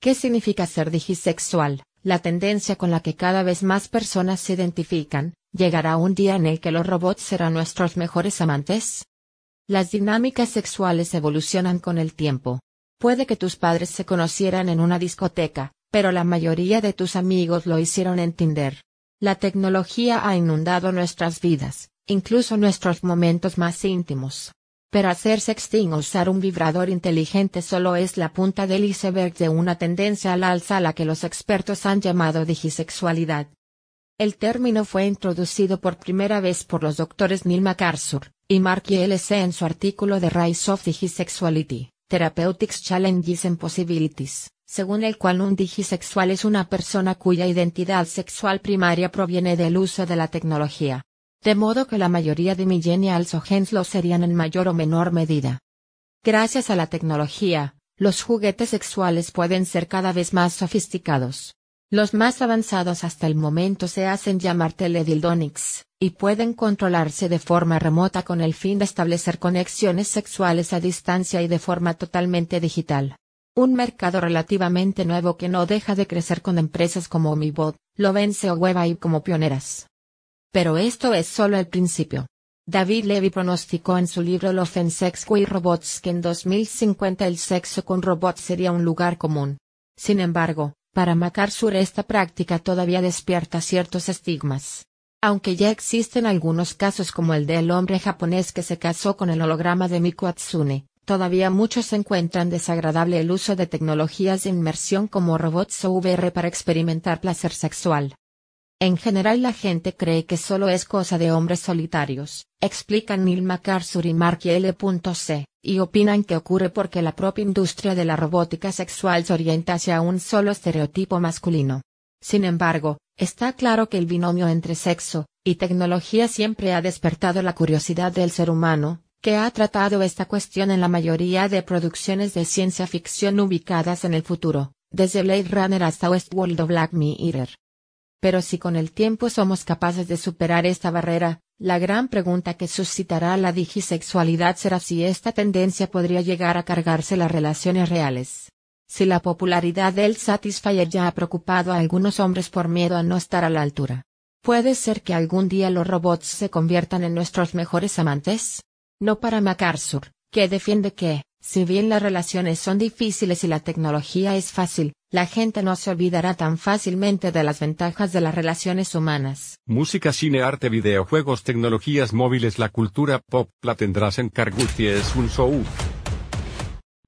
¿Qué significa ser digisexual? La tendencia con la que cada vez más personas se identifican, ¿llegará un día en el que los robots serán nuestros mejores amantes? Las dinámicas sexuales evolucionan con el tiempo. Puede que tus padres se conocieran en una discoteca, pero la mayoría de tus amigos lo hicieron en Tinder. La tecnología ha inundado nuestras vidas, incluso nuestros momentos más íntimos. Pero hacer sexting o usar un vibrador inteligente solo es la punta del iceberg de una tendencia al alza a la que los expertos han llamado digisexualidad. El término fue introducido por primera vez por los doctores Neil MacArthur y Mark L.C. en su artículo de Rise of Digisexuality, Therapeutics Challenges and Possibilities, según el cual un digisexual es una persona cuya identidad sexual primaria proviene del uso de la tecnología de modo que la mayoría de millennials o gens lo serían en mayor o menor medida. Gracias a la tecnología, los juguetes sexuales pueden ser cada vez más sofisticados. Los más avanzados hasta el momento se hacen llamar teledildonics, y pueden controlarse de forma remota con el fin de establecer conexiones sexuales a distancia y de forma totalmente digital. Un mercado relativamente nuevo que no deja de crecer con empresas como MiBot, Lovence o WebAI como pioneras. Pero esto es solo el principio. David Levy pronosticó en su libro Love and Sex with Robots que en 2050 el sexo con robots sería un lugar común. Sin embargo, para MacArthur esta práctica todavía despierta ciertos estigmas. Aunque ya existen algunos casos como el del hombre japonés que se casó con el holograma de Miku Atsune, todavía muchos encuentran desagradable el uso de tecnologías de inmersión como robots o VR para experimentar placer sexual. En general la gente cree que solo es cosa de hombres solitarios, explican Neil MacArthur y Mark L.C., y opinan que ocurre porque la propia industria de la robótica sexual se orienta hacia un solo estereotipo masculino. Sin embargo, está claro que el binomio entre sexo y tecnología siempre ha despertado la curiosidad del ser humano, que ha tratado esta cuestión en la mayoría de producciones de ciencia ficción ubicadas en el futuro, desde Blade Runner hasta Westworld o Black Mirror. Pero si con el tiempo somos capaces de superar esta barrera, la gran pregunta que suscitará la digisexualidad será si esta tendencia podría llegar a cargarse las relaciones reales. Si la popularidad del Satisfyer ya ha preocupado a algunos hombres por miedo a no estar a la altura. ¿Puede ser que algún día los robots se conviertan en nuestros mejores amantes? No para MacArthur, que defiende que, si bien las relaciones son difíciles y la tecnología es fácil, la gente no se olvidará tan fácilmente de las ventajas de las relaciones humanas. Música, cine, arte, videojuegos, tecnologías móviles, la cultura pop, la tendrás en Carguti es un show.